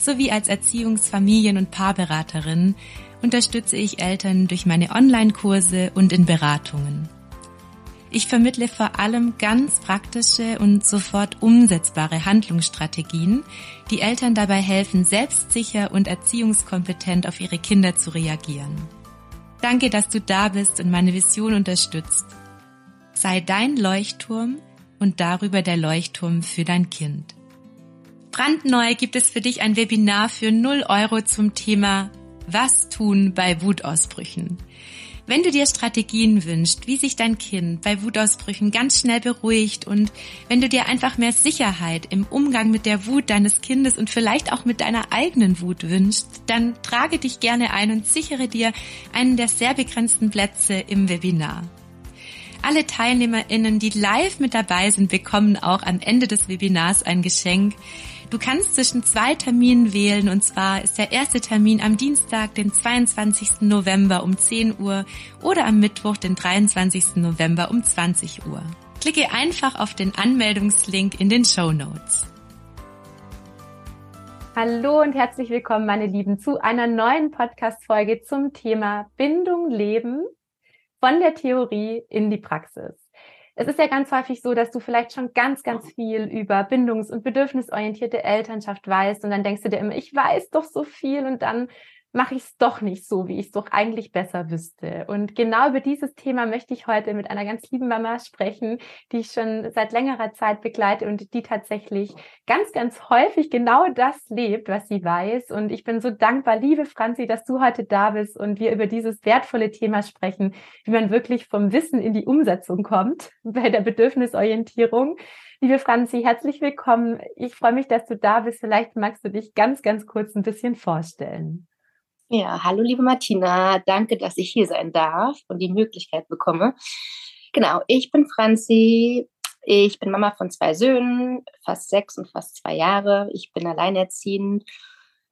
sowie als Erziehungs-, Familien- und Paarberaterin unterstütze ich Eltern durch meine Online-Kurse und in Beratungen. Ich vermittle vor allem ganz praktische und sofort umsetzbare Handlungsstrategien, die Eltern dabei helfen, selbstsicher und erziehungskompetent auf ihre Kinder zu reagieren. Danke, dass du da bist und meine Vision unterstützt. Sei dein Leuchtturm und darüber der Leuchtturm für dein Kind. Brandneu gibt es für dich ein Webinar für 0 Euro zum Thema Was tun bei Wutausbrüchen. Wenn du dir Strategien wünschst, wie sich dein Kind bei Wutausbrüchen ganz schnell beruhigt und wenn du dir einfach mehr Sicherheit im Umgang mit der Wut deines Kindes und vielleicht auch mit deiner eigenen Wut wünschst, dann trage dich gerne ein und sichere dir einen der sehr begrenzten Plätze im Webinar. Alle TeilnehmerInnen, die live mit dabei sind, bekommen auch am Ende des Webinars ein Geschenk, Du kannst zwischen zwei Terminen wählen und zwar ist der erste Termin am Dienstag, den 22. November um 10 Uhr oder am Mittwoch, den 23. November um 20 Uhr. Klicke einfach auf den Anmeldungslink in den Show Notes. Hallo und herzlich willkommen, meine Lieben, zu einer neuen Podcast-Folge zum Thema Bindung leben von der Theorie in die Praxis. Es ist ja ganz häufig so, dass du vielleicht schon ganz, ganz viel über bindungs- und bedürfnisorientierte Elternschaft weißt und dann denkst du dir immer, ich weiß doch so viel und dann mache ich es doch nicht so, wie ich es doch eigentlich besser wüsste. Und genau über dieses Thema möchte ich heute mit einer ganz lieben Mama sprechen, die ich schon seit längerer Zeit begleite und die tatsächlich ganz, ganz häufig genau das lebt, was sie weiß. Und ich bin so dankbar, liebe Franzi, dass du heute da bist und wir über dieses wertvolle Thema sprechen, wie man wirklich vom Wissen in die Umsetzung kommt bei der Bedürfnisorientierung. Liebe Franzi, herzlich willkommen. Ich freue mich, dass du da bist. Vielleicht magst du dich ganz, ganz kurz ein bisschen vorstellen. Ja, hallo liebe Martina, danke, dass ich hier sein darf und die Möglichkeit bekomme. Genau, ich bin Franzi, ich bin Mama von zwei Söhnen, fast sechs und fast zwei Jahre. Ich bin alleinerziehend.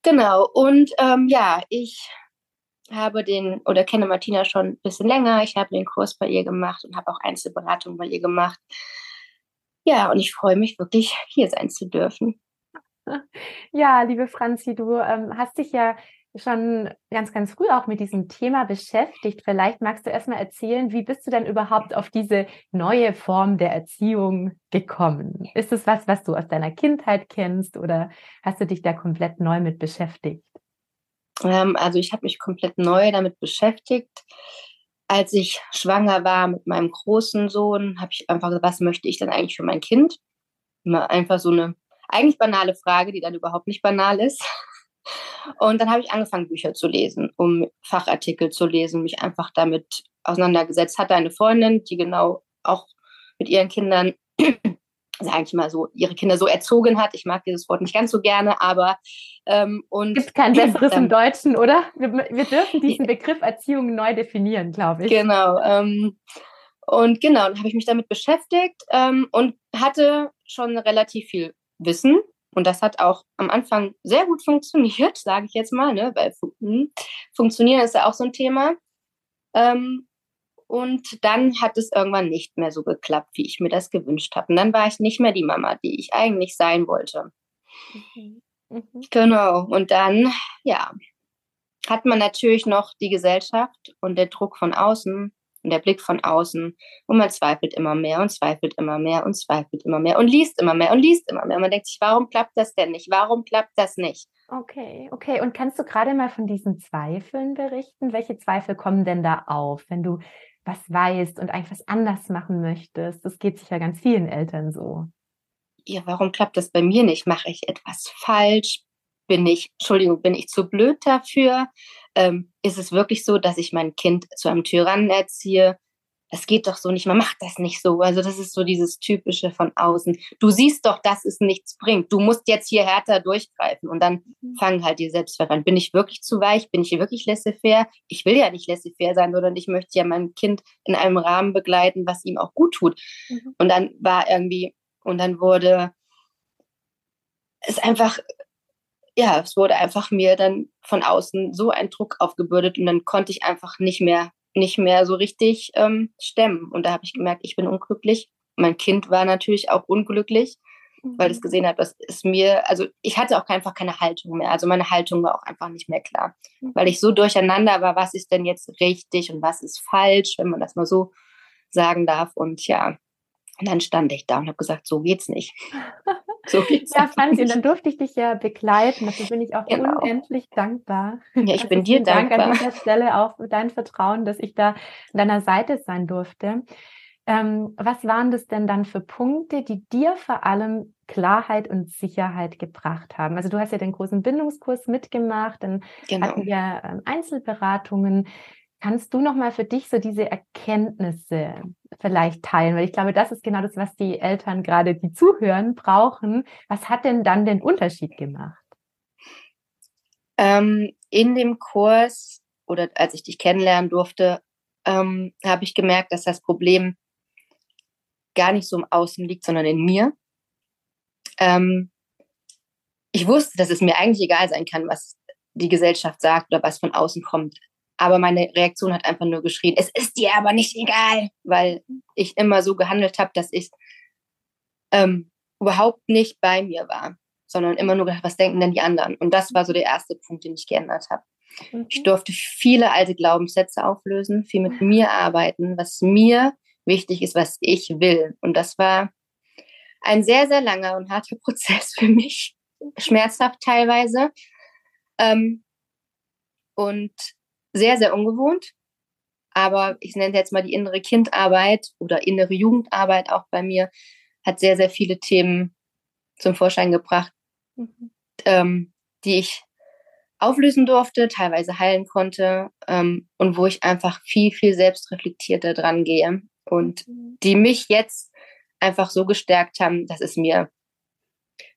Genau, und ähm, ja, ich habe den oder kenne Martina schon ein bisschen länger. Ich habe den Kurs bei ihr gemacht und habe auch Einzelberatung bei ihr gemacht. Ja, und ich freue mich wirklich, hier sein zu dürfen. Ja, liebe Franzi, du ähm, hast dich ja schon ganz, ganz früh auch mit diesem Thema beschäftigt. Vielleicht magst du erstmal erzählen, wie bist du denn überhaupt auf diese neue Form der Erziehung gekommen? Ist es was, was du aus deiner Kindheit kennst oder hast du dich da komplett neu mit beschäftigt? Ähm, also ich habe mich komplett neu damit beschäftigt. Als ich schwanger war mit meinem großen Sohn, habe ich einfach gesagt, was möchte ich denn eigentlich für mein Kind? Immer einfach so eine eigentlich banale Frage, die dann überhaupt nicht banal ist. Und dann habe ich angefangen, Bücher zu lesen, um Fachartikel zu lesen, mich einfach damit auseinandergesetzt. Hatte eine Freundin, die genau auch mit ihren Kindern, sage ich mal so, ihre Kinder so erzogen hat. Ich mag dieses Wort nicht ganz so gerne, aber ähm, und gibt kein besseres ähm, im Deutschen, oder? Wir, wir, dürfen diesen Begriff Erziehung neu definieren, glaube ich. Genau. Ähm, und genau, dann habe ich mich damit beschäftigt ähm, und hatte schon relativ viel Wissen und das hat auch am Anfang sehr gut funktioniert, sage ich jetzt mal, ne? weil hm, funktionieren ist ja auch so ein Thema. Ähm, und dann hat es irgendwann nicht mehr so geklappt, wie ich mir das gewünscht habe. Und dann war ich nicht mehr die Mama, die ich eigentlich sein wollte. Mhm. Mhm. Genau. Und dann, ja, hat man natürlich noch die Gesellschaft und der Druck von außen, und der Blick von außen und man zweifelt immer mehr und zweifelt immer mehr und zweifelt immer mehr und liest immer mehr und liest immer mehr. Und man denkt sich, warum klappt das denn nicht? Warum klappt das nicht? Okay, okay. Und kannst du gerade mal von diesen Zweifeln berichten? Welche Zweifel kommen denn da auf, wenn du was weißt und eigentlich was anders machen möchtest? Das geht sicher ganz vielen Eltern so. Ja, warum klappt das bei mir nicht? Mache ich etwas falsch? Bin ich, Entschuldigung, bin ich zu blöd dafür? Ähm, ist es wirklich so, dass ich mein Kind zu einem Tyrannen erziehe? das geht doch so nicht, man macht das nicht so. Also das ist so dieses typische von außen. Du siehst doch, dass es nichts bringt. Du musst jetzt hier härter durchgreifen und dann mhm. fangen halt die Selbstzweifel an. Bin ich wirklich zu weich? Bin ich hier wirklich laissez-faire? Ich will ja nicht laissez-faire sein, sondern ich möchte ja mein Kind in einem Rahmen begleiten, was ihm auch gut tut. Mhm. Und dann war irgendwie, und dann wurde es einfach ja, es wurde einfach mir dann von außen so ein Druck aufgebürdet und dann konnte ich einfach nicht mehr nicht mehr so richtig ähm, stemmen. Und da habe ich gemerkt, ich bin unglücklich. Mein Kind war natürlich auch unglücklich, mhm. weil es gesehen hat, was ist mir, also ich hatte auch einfach keine Haltung mehr. Also meine Haltung war auch einfach nicht mehr klar, mhm. weil ich so durcheinander war, was ist denn jetzt richtig und was ist falsch, wenn man das mal so sagen darf. Und ja, und dann stand ich da und habe gesagt, so geht's nicht. So geht's ja, Franzi, und dann durfte ich dich ja begleiten. Dafür bin ich auch genau. unendlich dankbar. Ja, ich also bin dir dankbar. Dank an dieser Stelle auch für dein Vertrauen, dass ich da an deiner Seite sein durfte. Ähm, was waren das denn dann für Punkte, die dir vor allem Klarheit und Sicherheit gebracht haben? Also du hast ja den großen Bindungskurs mitgemacht, dann genau. hatten wir ähm, Einzelberatungen. Kannst du noch mal für dich so diese Erkenntnisse vielleicht teilen? Weil ich glaube, das ist genau das, was die Eltern gerade, die zuhören, brauchen. Was hat denn dann den Unterschied gemacht? Ähm, in dem Kurs oder als ich dich kennenlernen durfte, ähm, habe ich gemerkt, dass das Problem gar nicht so im Außen liegt, sondern in mir. Ähm, ich wusste, dass es mir eigentlich egal sein kann, was die Gesellschaft sagt oder was von außen kommt. Aber meine Reaktion hat einfach nur geschrien, es ist dir aber nicht egal, weil ich immer so gehandelt habe, dass ich ähm, überhaupt nicht bei mir war, sondern immer nur gedacht, was denken denn die anderen? Und das war so der erste Punkt, den ich geändert habe. Mhm. Ich durfte viele alte Glaubenssätze auflösen, viel mit mir arbeiten, was mir wichtig ist, was ich will. Und das war ein sehr, sehr langer und harter Prozess für mich, schmerzhaft teilweise. Ähm, und sehr, sehr ungewohnt. Aber ich nenne jetzt mal die innere Kindarbeit oder innere Jugendarbeit auch bei mir, hat sehr, sehr viele Themen zum Vorschein gebracht, mhm. ähm, die ich auflösen durfte, teilweise heilen konnte ähm, und wo ich einfach viel, viel selbstreflektierter dran gehe und mhm. die mich jetzt einfach so gestärkt haben, dass es mir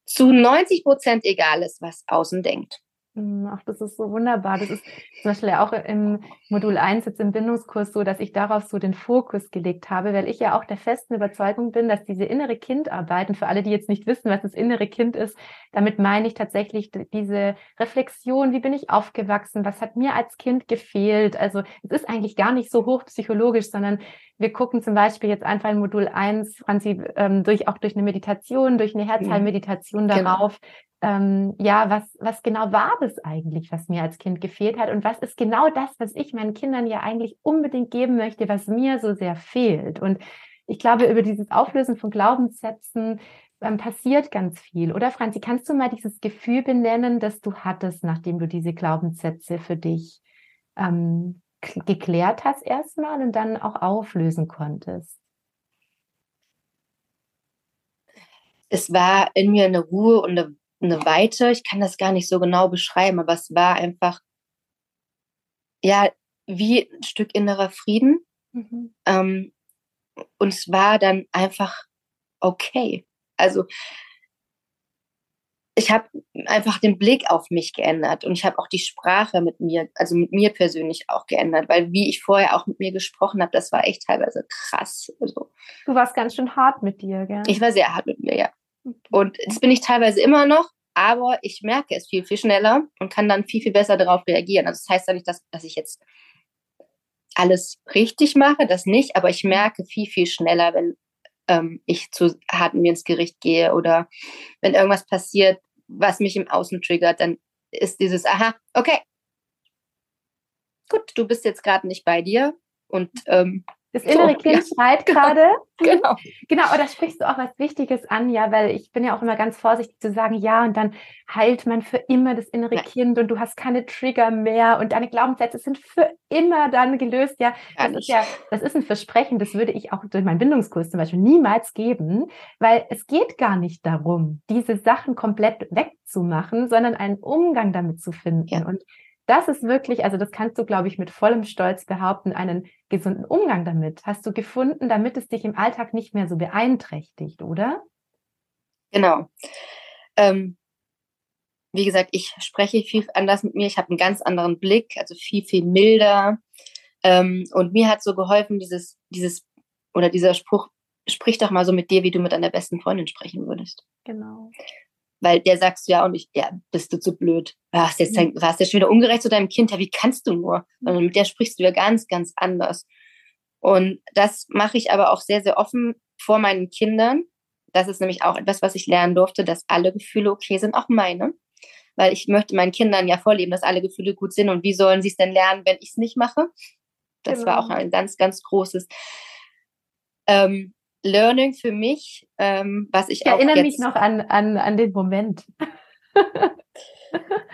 zu 90 Prozent egal ist, was außen denkt. Hm, ach, das ist so wunderbar. Das ist zum Beispiel auch im Modul 1 jetzt im Bindungskurs so, dass ich darauf so den Fokus gelegt habe, weil ich ja auch der festen Überzeugung bin, dass diese innere Kindarbeit, und für alle, die jetzt nicht wissen, was das innere Kind ist, damit meine ich tatsächlich diese Reflexion, wie bin ich aufgewachsen, was hat mir als Kind gefehlt. Also es ist eigentlich gar nicht so hochpsychologisch, sondern wir gucken zum Beispiel jetzt einfach in Modul 1, Franzi, ähm, durch, auch durch eine Meditation, durch eine Herzheilmeditation genau. darauf, ähm, ja, was, was genau war das eigentlich, was mir als Kind gefehlt hat und was ist genau das, was ich meinen Kindern ja eigentlich unbedingt geben möchte, was mir so sehr fehlt. Und ich glaube, über dieses Auflösen von Glaubenssätzen ähm, passiert ganz viel. Oder Franzi, kannst du mal dieses Gefühl benennen, das du hattest, nachdem du diese Glaubenssätze für dich ähm, geklärt hast erstmal und dann auch auflösen konntest? Es war in mir eine Ruhe und eine eine Weite. Ich kann das gar nicht so genau beschreiben, aber es war einfach, ja, wie ein Stück innerer Frieden. Mhm. Ähm, und es war dann einfach okay. Also ich habe einfach den Blick auf mich geändert und ich habe auch die Sprache mit mir, also mit mir persönlich auch geändert, weil wie ich vorher auch mit mir gesprochen habe, das war echt teilweise krass. Also, du warst ganz schön hart mit dir, gell? Ich war sehr hart mit mir, ja. Und das bin ich teilweise immer noch, aber ich merke es viel, viel schneller und kann dann viel, viel besser darauf reagieren. Also das heißt ja nicht, dass, dass ich jetzt alles richtig mache, das nicht, aber ich merke viel, viel schneller, wenn ähm, ich zu hart mir ins Gericht gehe oder wenn irgendwas passiert, was mich im Außen triggert, dann ist dieses, aha, okay, gut, du bist jetzt gerade nicht bei dir und ähm, das innere so, Kind ja. schreit genau. gerade. Genau. Genau, aber da sprichst du auch was Wichtiges an, ja, weil ich bin ja auch immer ganz vorsichtig zu sagen, ja, und dann heilt man für immer das innere Nein. Kind und du hast keine Trigger mehr und deine Glaubenssätze sind für immer dann gelöst. Ja, das ist ja, das ist ein Versprechen, das würde ich auch durch meinen Bindungskurs zum Beispiel niemals geben, weil es geht gar nicht darum, diese Sachen komplett wegzumachen, sondern einen Umgang damit zu finden. Ja. Und das ist wirklich, also das kannst du, glaube ich, mit vollem Stolz behaupten, einen gesunden Umgang damit. Hast du gefunden, damit es dich im Alltag nicht mehr so beeinträchtigt, oder? Genau. Ähm, wie gesagt, ich spreche viel anders mit mir. Ich habe einen ganz anderen Blick, also viel, viel milder. Ähm, und mir hat so geholfen, dieses, dieses, oder dieser Spruch, sprich doch mal so mit dir, wie du mit deiner besten Freundin sprechen würdest. Genau. Weil der sagst du ja auch nicht, ja, bist du zu blöd. Warst jetzt, warst ja schon wieder ungerecht zu deinem Kind. Ja, wie kannst du nur? Sondern mit der sprichst du ja ganz, ganz anders. Und das mache ich aber auch sehr, sehr offen vor meinen Kindern. Das ist nämlich auch etwas, was ich lernen durfte, dass alle Gefühle okay sind, auch meine weil ich möchte meinen Kindern ja vorleben, dass alle Gefühle gut sind und wie sollen sie es denn lernen, wenn ich es nicht mache? Das genau. war auch ein ganz, ganz großes ähm, Learning für mich, ähm, was ich, ich auch erinnere mich noch an, an, an den Moment.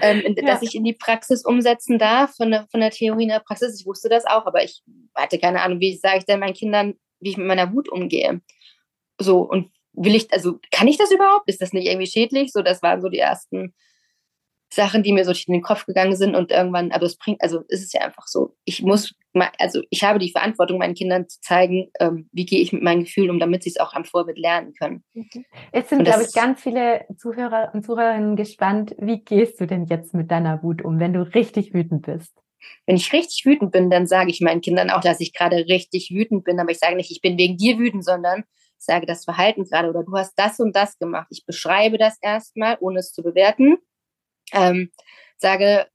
ähm, ja. dass ich in die Praxis umsetzen darf, von der, von der Theorie in der Praxis. Ich wusste das auch, aber ich hatte keine Ahnung, wie sage ich denn meinen Kindern, wie ich mit meiner Wut umgehe. So, und will ich, also kann ich das überhaupt? Ist das nicht irgendwie schädlich? So, das waren so die ersten Sachen, die mir so in den Kopf gegangen sind und irgendwann, aber es bringt, also ist es ja einfach so. Ich muss, mal, also ich habe die Verantwortung, meinen Kindern zu zeigen, ähm, wie gehe ich mit meinen Gefühlen um, damit sie es auch am Vorbild lernen können. Jetzt sind, glaube ich, ganz viele Zuhörer und Zuhörerinnen gespannt, wie gehst du denn jetzt mit deiner Wut um, wenn du richtig wütend bist? Wenn ich richtig wütend bin, dann sage ich meinen Kindern auch, dass ich gerade richtig wütend bin, aber ich sage nicht, ich bin wegen dir wütend, sondern ich sage das Verhalten gerade oder du hast das und das gemacht. Ich beschreibe das erstmal, ohne es zu bewerten ähm, sage,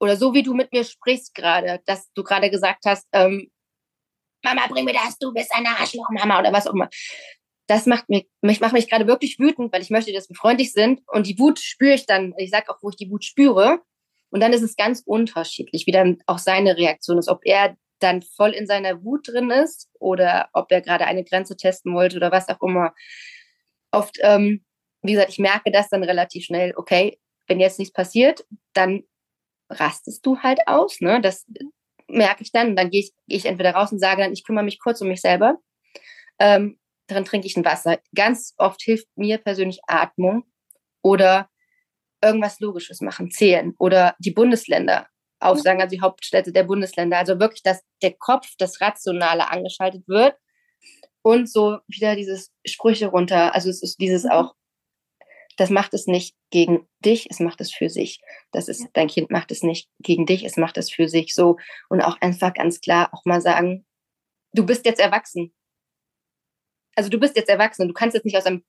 oder so wie du mit mir sprichst gerade, dass du gerade gesagt hast, ähm, Mama, bring mir das, du bist eine Arschloch-Mama oder was auch immer. Das macht mich, mich macht mich gerade wirklich wütend, weil ich möchte, dass wir freundlich sind. Und die Wut spüre ich dann, ich sage auch, wo ich die Wut spüre. Und dann ist es ganz unterschiedlich, wie dann auch seine Reaktion ist, ob er dann voll in seiner Wut drin ist oder ob er gerade eine Grenze testen wollte oder was auch immer. Oft, ähm, wie gesagt, ich merke das dann relativ schnell, okay, wenn jetzt nichts passiert, dann rastest du halt aus. Ne? Das merke ich dann. Dann gehe ich, geh ich entweder raus und sage dann, ich kümmere mich kurz um mich selber. Ähm, dann trinke ich ein Wasser. Ganz oft hilft mir persönlich Atmung oder irgendwas Logisches machen, zählen oder die Bundesländer aufsagen, also die Hauptstädte der Bundesländer. Also wirklich, dass der Kopf, das Rationale angeschaltet wird und so wieder dieses Sprüche runter. Also es ist dieses mhm. auch das macht es nicht gegen dich, es macht es für sich. Das ist, ja. dein Kind macht es nicht gegen dich, es macht es für sich so. Und auch einfach ganz klar auch mal sagen, du bist jetzt erwachsen also du bist jetzt erwachsen, du kannst jetzt nicht aus einem,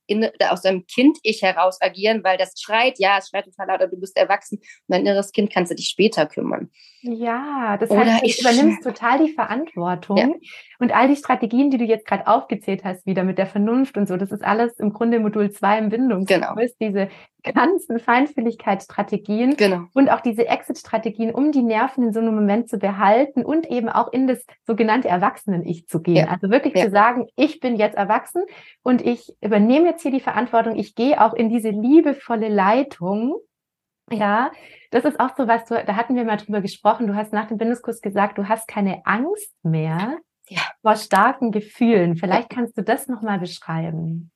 aus einem Kind-Ich heraus agieren, weil das schreit, ja, es schreit total laut, aber du bist erwachsen und dein inneres Kind kannst du dich später kümmern. Ja, das Oder heißt, du übernimmst total die Verantwortung ja. und all die Strategien, die du jetzt gerade aufgezählt hast, wieder mit der Vernunft und so, das ist alles im Grunde Modul 2 im Bindungskurs, genau. diese ganzen Feinfühligkeitsstrategien genau. und auch diese Exit-Strategien, um die Nerven in so einem Moment zu behalten und eben auch in das sogenannte Erwachsenen-Ich zu gehen. Ja. Also wirklich ja. zu sagen, ich bin jetzt erwachsen und ich übernehme jetzt hier die Verantwortung, ich gehe auch in diese liebevolle Leitung. Ja, das ist auch so was, du, da hatten wir mal drüber gesprochen. Du hast nach dem Bindungskurs gesagt, du hast keine Angst mehr ja. vor starken Gefühlen. Vielleicht kannst du das nochmal beschreiben.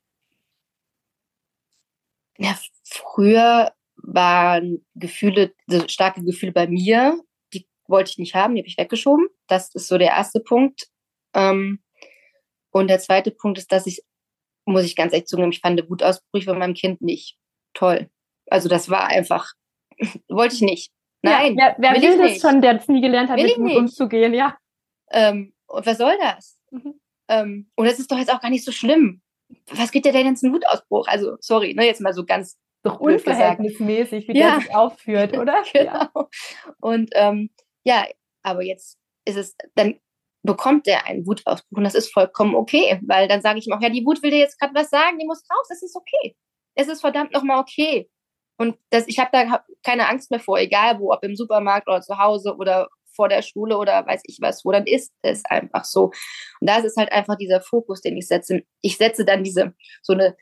Ja, früher waren Gefühle, starke Gefühle bei mir, die wollte ich nicht haben, die habe ich weggeschoben. Das ist so der erste Punkt. Ähm, und der zweite Punkt ist, dass ich, muss ich ganz ehrlich zugeben, ich fand Wutausbrüche von meinem Kind nicht toll. Also das war einfach, wollte ich nicht. Nein. Ja, wer will, will das nicht. schon, der es nie gelernt hat, mit Wut umzugehen, ja. Ähm, und was soll das? Mhm. Ähm, und das ist doch jetzt auch gar nicht so schlimm was geht dir denn jetzt ein Wutausbruch? Also, sorry, ne, jetzt mal so ganz doch unverhältnismäßig, wie ja. der sich aufführt, oder? genau. Ja. Und ähm, ja, aber jetzt ist es, dann bekommt der einen Wutausbruch und das ist vollkommen okay, weil dann sage ich ihm auch, ja, die Wut will dir jetzt gerade was sagen, die muss raus, es ist okay. Es ist verdammt nochmal okay. Und das, ich habe da keine Angst mehr vor, egal wo, ob im Supermarkt oder zu Hause oder vor der Schule oder weiß ich was, wo dann ist es einfach so. Und da ist es halt einfach dieser Fokus, den ich setze. Ich setze dann diese, so eine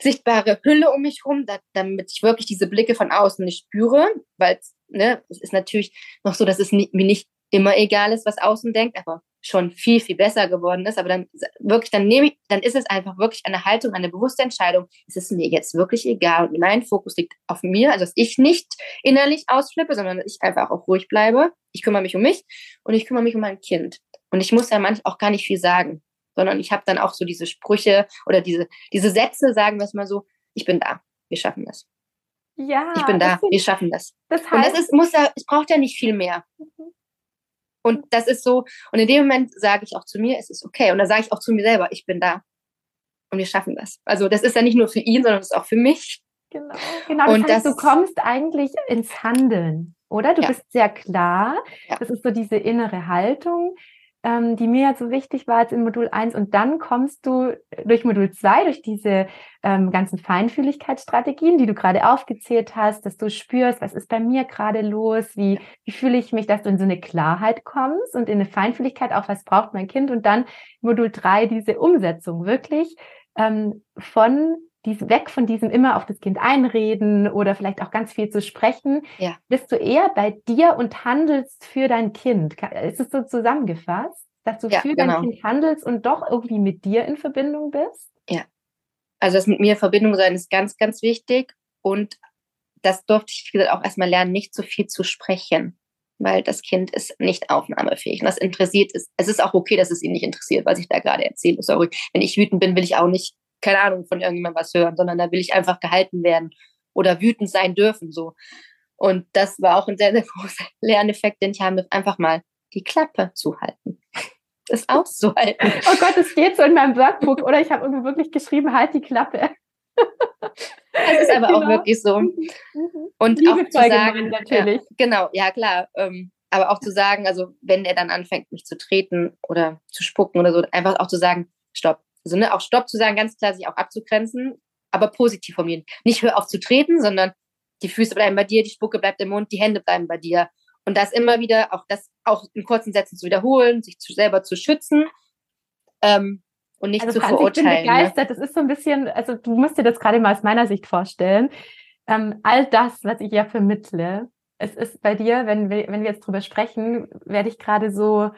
sichtbare Hülle um mich rum, da, damit ich wirklich diese Blicke von außen nicht spüre, weil ne, es ist natürlich noch so, dass es nie, mir nicht immer egal ist, was außen denkt, aber schon viel, viel besser geworden ist. Aber dann wirklich, dann nehme ich, dann ist es einfach wirklich eine Haltung, eine bewusste Entscheidung. Es ist mir jetzt wirklich egal. Und mein Fokus liegt auf mir, also dass ich nicht innerlich ausflippe, sondern dass ich einfach auch ruhig bleibe. Ich kümmere mich um mich und ich kümmere mich um mein Kind. Und ich muss ja manchmal auch gar nicht viel sagen, sondern ich habe dann auch so diese Sprüche oder diese, diese Sätze, sagen wir es mal so, ich bin da, wir schaffen das. Ja. Ich bin da, wir schaffen das. Das heißt, und das ist, muss ja, es braucht ja nicht viel mehr. Mhm. Und das ist so, und in dem Moment sage ich auch zu mir, es ist okay. Und da sage ich auch zu mir selber, ich bin da. Und wir schaffen das. Also das ist ja nicht nur für ihn, sondern das ist auch für mich. Genau, genau. Das Und heißt, das- du kommst eigentlich ins Handeln, oder? Du Ja. bist sehr klar. Ja. Das ist so diese innere Haltung, ähm, die mir ja so wichtig war jetzt in Modul 1. Und dann kommst du durch Modul 2, durch diese ähm, ganzen Feinfühligkeitsstrategien, die du gerade aufgezählt hast, dass du spürst, was ist bei mir gerade los, wie, wie fühle ich mich, dass du in so eine Klarheit kommst und in eine Feinfühligkeit, auch was braucht mein Kind. Und dann Modul 3, diese Umsetzung, wirklich ähm, von dies, weg von diesem immer auf das Kind einreden oder vielleicht auch ganz viel zu sprechen, Ja. bist du eher bei dir und handelst für dein Kind. Ist es so zusammengefasst, dass du Ja, für genau. dein Kind handelst und doch irgendwie mit dir in Verbindung bist? Also das mit mir in Verbindung sein ist ganz, ganz wichtig. Und das durfte ich, wie gesagt, auch erstmal lernen, nicht so viel zu sprechen. Weil das Kind ist nicht aufnahmefähig. Und das interessiert ist. Es ist auch okay, dass es ihn nicht interessiert, was ich da gerade erzähle. Sorry. Wenn ich wütend bin, will ich auch nicht, keine Ahnung, von irgendjemandem was hören, sondern da will ich einfach gehalten werden oder wütend sein dürfen. so. Und das war auch ein sehr, sehr großer Lerneffekt, den ich habe, einfach mal die Klappe zu halten. Das auszuhalten. Oh Gott, es steht so in meinem Workbook oder ich habe irgendwie wirklich geschrieben, halt die Klappe. Das ist aber auch Genau. wirklich so. Mhm. Und auch zu Liebevoll sagen, natürlich. Ja, genau, ja klar. Ähm, aber auch zu sagen, also wenn er dann anfängt, mich zu treten oder zu spucken oder so, einfach auch zu sagen, stopp. Also ne, auch stopp zu sagen, ganz klar sich auch abzugrenzen, aber positiv formulieren. Nicht hör auf zu treten, sondern die Füße bleiben bei dir, die Spucke bleibt im Mund, die Hände bleiben bei dir. Und das immer wieder, auch das auch in kurzen Sätzen zu wiederholen, sich zu, selber zu schützen ähm, und nicht Also zu Franz, ich bin verurteilen. Ne? begeistert. Das ist so ein bisschen, also du musst dir das gerade mal aus meiner Sicht vorstellen. Ähm, all das, was ich ja vermittle, es ist bei dir, wenn wir, wenn wir jetzt drüber sprechen, werde ich gerade so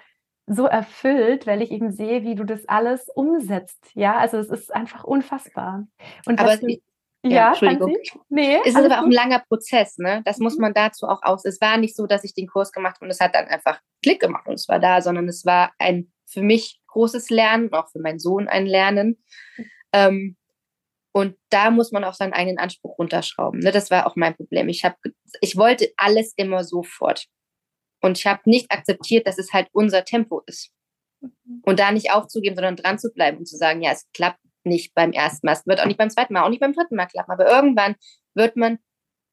so erfüllt, weil ich eben sehe, wie du das alles umsetzt. Ja, also es ist einfach unfassbar. Und Aber du, ich- ja, Entschuldigung. Nee, Es ist aber auch ein gut. langer Prozess, ne? Das muss Mhm. man dazu auch aus. Es war nicht so, dass ich den Kurs gemacht habe und es hat dann einfach Klick gemacht und es war da, sondern es war ein für mich großes Lernen, auch für meinen Sohn ein Lernen. Ähm, und da muss man auch seinen eigenen Anspruch runterschrauben. Ne? Das war auch mein Problem. Ich, hab, ich wollte alles immer sofort. Und ich habe nicht akzeptiert, dass es halt unser Tempo ist. Und da nicht aufzugeben, sondern dran zu bleiben und zu sagen, ja, es klappt nicht beim ersten Mal, es wird auch nicht beim zweiten Mal, auch nicht beim dritten Mal klappen. Aber irgendwann wird man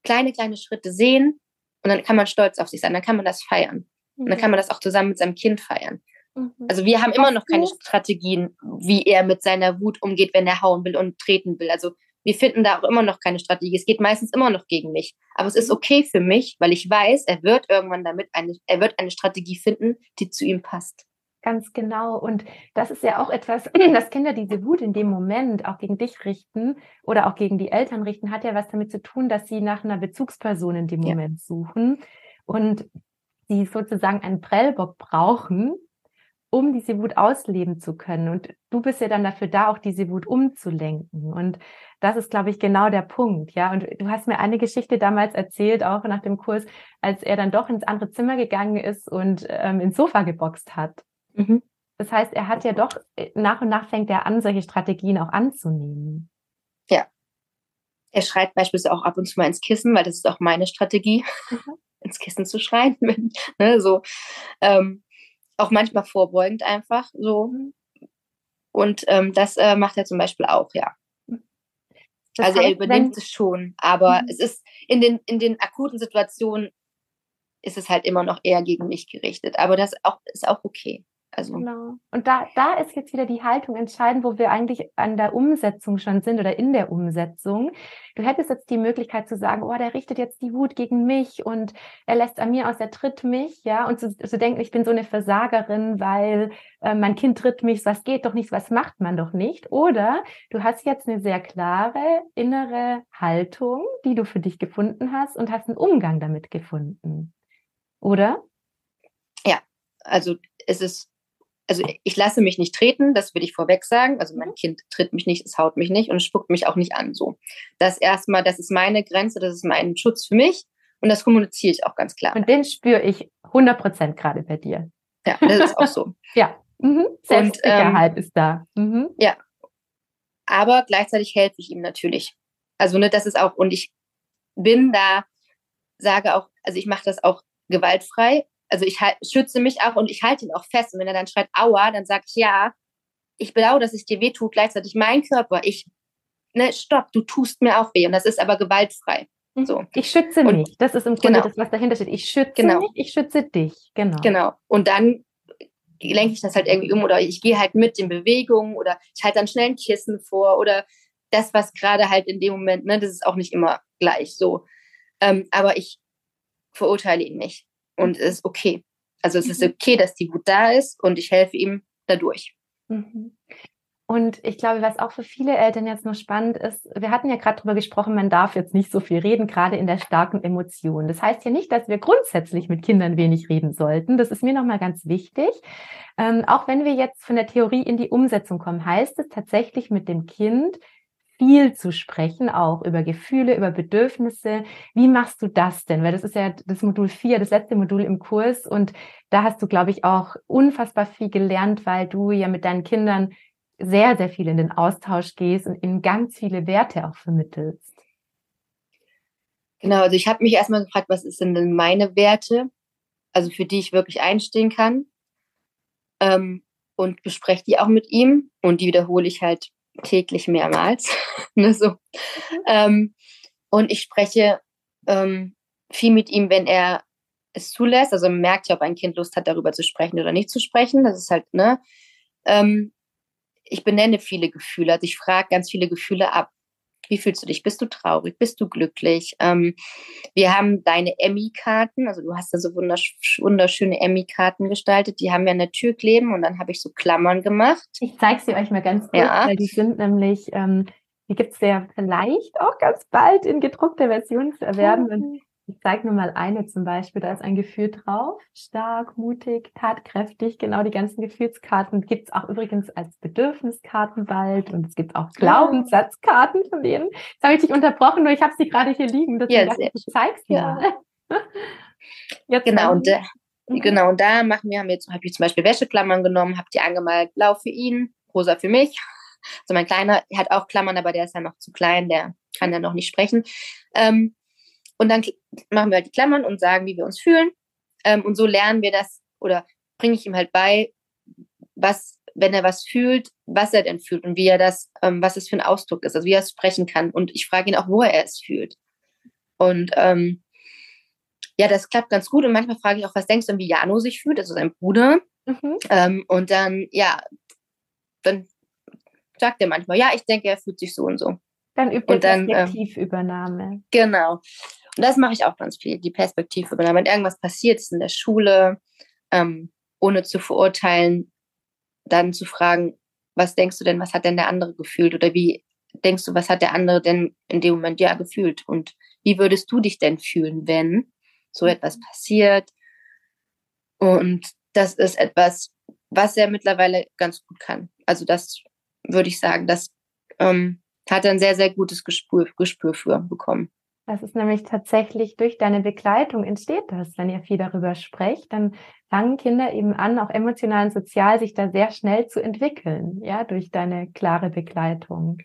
kleine, kleine Schritte sehen und dann kann man stolz auf sich sein, dann kann man das feiern. Und dann kann man das auch zusammen mit seinem Kind feiern. Mhm. Also wir haben immer noch keine Strategien, wie er mit seiner Wut umgeht, wenn er hauen will und treten will. Also wir finden da auch immer noch keine Strategie. Es geht meistens immer noch gegen mich. Aber es ist Mhm. okay für mich, weil ich weiß, er wird irgendwann damit eine, er wird eine Strategie finden, die zu ihm passt. Ganz genau. Und das ist ja auch etwas, dass Kinder diese Wut in dem Moment auch gegen dich richten oder auch gegen die Eltern richten, hat ja was damit zu tun, dass sie nach einer Bezugsperson in dem Ja. Moment suchen und sie sozusagen einen Prellbock brauchen, um diese Wut ausleben zu können. Und du bist ja dann dafür da, auch diese Wut umzulenken. Und das ist, glaube ich, genau der Punkt. Ja, und du hast mir eine Geschichte damals erzählt, auch nach dem Kurs, als er dann doch ins andere Zimmer gegangen ist und ähm, ins Sofa geboxt hat. Das heißt, er hat ja doch, äh, nach und nach fängt er an, solche Strategien auch anzunehmen. Er schreit beispielsweise auch ab und zu mal ins Kissen, weil das ist auch meine Strategie, Mhm. ins Kissen zu schreien. Ne, so, ähm, auch manchmal vorbeugend einfach so. Und ähm, das äh, macht er zum Beispiel auch, ja. Das also er heißt, übernimmt wenn- es schon, aber Mhm. es ist in den, in den akuten Situationen ist es halt immer noch eher gegen mich gerichtet. Aber das auch, ist auch okay. Also Genau. Und da, da ist jetzt wieder die Haltung entscheidend, wo wir eigentlich an der Umsetzung schon sind oder in der Umsetzung. Du hättest jetzt die Möglichkeit zu sagen, oh, der richtet jetzt die Wut gegen mich und er lässt an mir aus, er tritt mich, ja, und zu, zu denken, ich bin so eine Versagerin, weil äh, mein Kind tritt mich, was geht doch nicht, was macht man doch nicht. Oder du hast jetzt eine sehr klare innere Haltung, die du für dich gefunden hast und hast einen Umgang damit gefunden. Oder? also es ist also ich lasse mich nicht treten, das will ich vorweg sagen. Also mein Kind tritt mich nicht, es haut mich nicht und es spuckt mich auch nicht an. So, das erstmal, das ist meine Grenze, das ist mein Schutz für mich und das kommuniziere ich auch ganz klar. Und den spüre ich 100 Prozent gerade bei dir. Ja, das ist auch so. ja, mhm. Selbstsicherheit und, ähm, ist da. Mhm. Ja, aber gleichzeitig helfe ich ihm natürlich. Also ne, das ist auch und ich bin da, sage auch, also ich mache das auch gewaltfrei also ich halt, schütze mich auch und ich halte ihn auch fest. Und wenn er dann schreit, aua, dann sage ich, ja, ich bedauere, dass es dir weh tut, gleichzeitig mein Körper. Ich, ne, stopp, du tust mir auch weh. Und das ist aber gewaltfrei. Mhm. So. Ich schütze und, mich. Das ist im Grunde genau. das, was dahinter steht. Ich schütze genau. mich, ich schütze dich. Genau. Genau. Und dann lenke ich das halt irgendwie um oder ich gehe halt mit in Bewegungen oder ich halte dann schnell ein Kissen vor oder das, was gerade halt in dem Moment, ne, das ist auch nicht immer gleich so. Ähm, aber ich verurteile ihn nicht und es ist okay. Also es ist mhm. okay, dass die Wut da ist und ich helfe ihm dadurch. Mhm. Und ich glaube, was auch für viele Eltern jetzt noch spannend ist, wir hatten ja gerade darüber gesprochen, man darf jetzt nicht so viel reden, gerade in der starken Emotion. Das heißt ja nicht, dass wir grundsätzlich mit Kindern wenig reden sollten. Das ist mir nochmal ganz wichtig. Ähm, auch wenn wir jetzt von der Theorie in die Umsetzung kommen, heißt es tatsächlich mit dem Kind viel zu sprechen, auch über Gefühle, über Bedürfnisse. Wie machst du das denn? Weil das ist ja das Modul 4, das letzte Modul im Kurs. Und da hast du, glaube ich, auch unfassbar viel gelernt, weil du ja mit deinen Kindern sehr, sehr viel in den Austausch gehst und ihnen ganz viele Werte auch vermittelst. Genau, also ich habe mich erstmal gefragt, was ist denn meine Werte, also für die ich wirklich einstehen kann. Ähm, und bespreche die auch mit ihm und die wiederhole ich halt täglich mehrmals. ne, so. Mhm. Ähm, und ich spreche ähm, viel mit ihm, wenn er es zulässt. Also man merkt ja, ob ein Kind Lust hat, darüber zu sprechen oder nicht zu sprechen. Das ist halt, ne? Ähm, ich benenne viele Gefühle. Also ich frage ganz viele Gefühle ab. Wie fühlst du dich? Bist du traurig? Bist du glücklich? Ähm, wir haben deine Emmy-Karten, also du hast da so wundersch wunderschöne Emmy-Karten gestaltet, die haben wir an der Tür kleben und dann habe ich so Klammern gemacht. Ich zeige sie euch mal ganz kurz, ja. weil die sind nämlich, ähm, die gibt es ja vielleicht auch ganz bald in gedruckter Version zu erwerben. Und. Ich zeige nur mal eine zum Beispiel. Da ist ein Gefühl drauf. Stark, mutig, tatkräftig. Genau die ganzen Gefühlskarten gibt es auch übrigens als Bedürfniskarten bald. Und es gibt auch Glaubenssatzkarten von denen. Jetzt habe ich dich unterbrochen, nur ich habe sie gerade hier liegen. Deswegen ja, ich zeige sie ja. mal. Jetzt genau, und, äh, mhm. genau, und da machen wir, haben jetzt, habe ich zum Beispiel Wäscheklammern genommen, habe die angemalt, blau für ihn, rosa für mich. Also mein Kleiner hat auch Klammern, aber der ist ja noch zu klein, der kann ja noch nicht sprechen. Ähm, und dann machen wir halt die Klammern und sagen, wie wir uns fühlen. Ähm, und so lernen wir das oder bringe ich ihm halt bei, was, wenn er was fühlt, was er denn fühlt und wie er das, ähm, was es für ein Ausdruck ist, also wie er es sprechen kann. Und ich frage ihn auch, wo er es fühlt. Und ähm, ja, das klappt ganz gut. Und manchmal frage ich auch, was denkst du, wie Jano sich fühlt, also sein Bruder. Mhm. Ähm, und dann, ja, dann sagt er manchmal, ja, ich denke, er fühlt sich so und so. Dann übt ihr Perspektivübernahme. Ähm, genau. Und das mache ich auch ganz viel, die Perspektivübernahme. Wenn irgendwas passiert ist in der Schule, ähm, ohne zu verurteilen, dann zu fragen, was denkst du denn, was hat denn der andere gefühlt? Oder wie denkst du, was hat der andere denn in dem Moment ja gefühlt? Und wie würdest du dich denn fühlen, wenn so etwas passiert? Und das ist etwas, was er mittlerweile ganz gut kann. Also das würde ich sagen, das ähm, hat er ein sehr, sehr gutes Gespür, Gespür für bekommen. Das ist nämlich tatsächlich durch deine Begleitung entsteht das, wenn ihr viel darüber sprecht, dann fangen Kinder eben an, auch emotional und sozial sich da sehr schnell zu entwickeln, ja, durch deine klare Begleitung.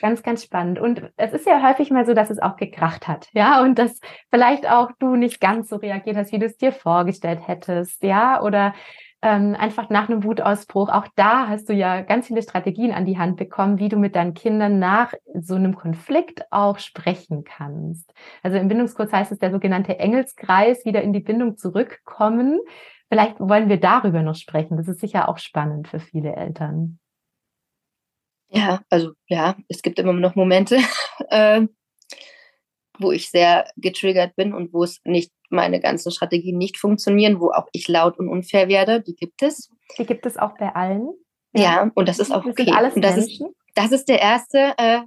Ganz, ganz spannend. Und es ist ja häufig mal so, dass es auch gekracht hat, ja, und dass vielleicht auch du nicht ganz so reagiert hast, wie du es dir vorgestellt hättest, ja, oder ähm, einfach nach einem Wutausbruch, auch da hast du ja ganz viele Strategien an die Hand bekommen, wie du mit deinen Kindern nach so einem Konflikt auch sprechen kannst. Also im Bindungskurs heißt es der sogenannte Engelskreis, wieder in die Bindung zurückkommen. Vielleicht wollen wir darüber noch sprechen. Das ist sicher auch spannend für viele Eltern. Ja, also ja, es gibt immer noch Momente, äh, wo ich sehr getriggert bin und wo es nicht meine ganzen Strategien nicht funktionieren, wo auch ich laut und unfair werde, die gibt es. Die gibt es auch bei allen. Ja, ja und das ist auch okay. Sind alles und das Menschen. ist das ist der erste äh,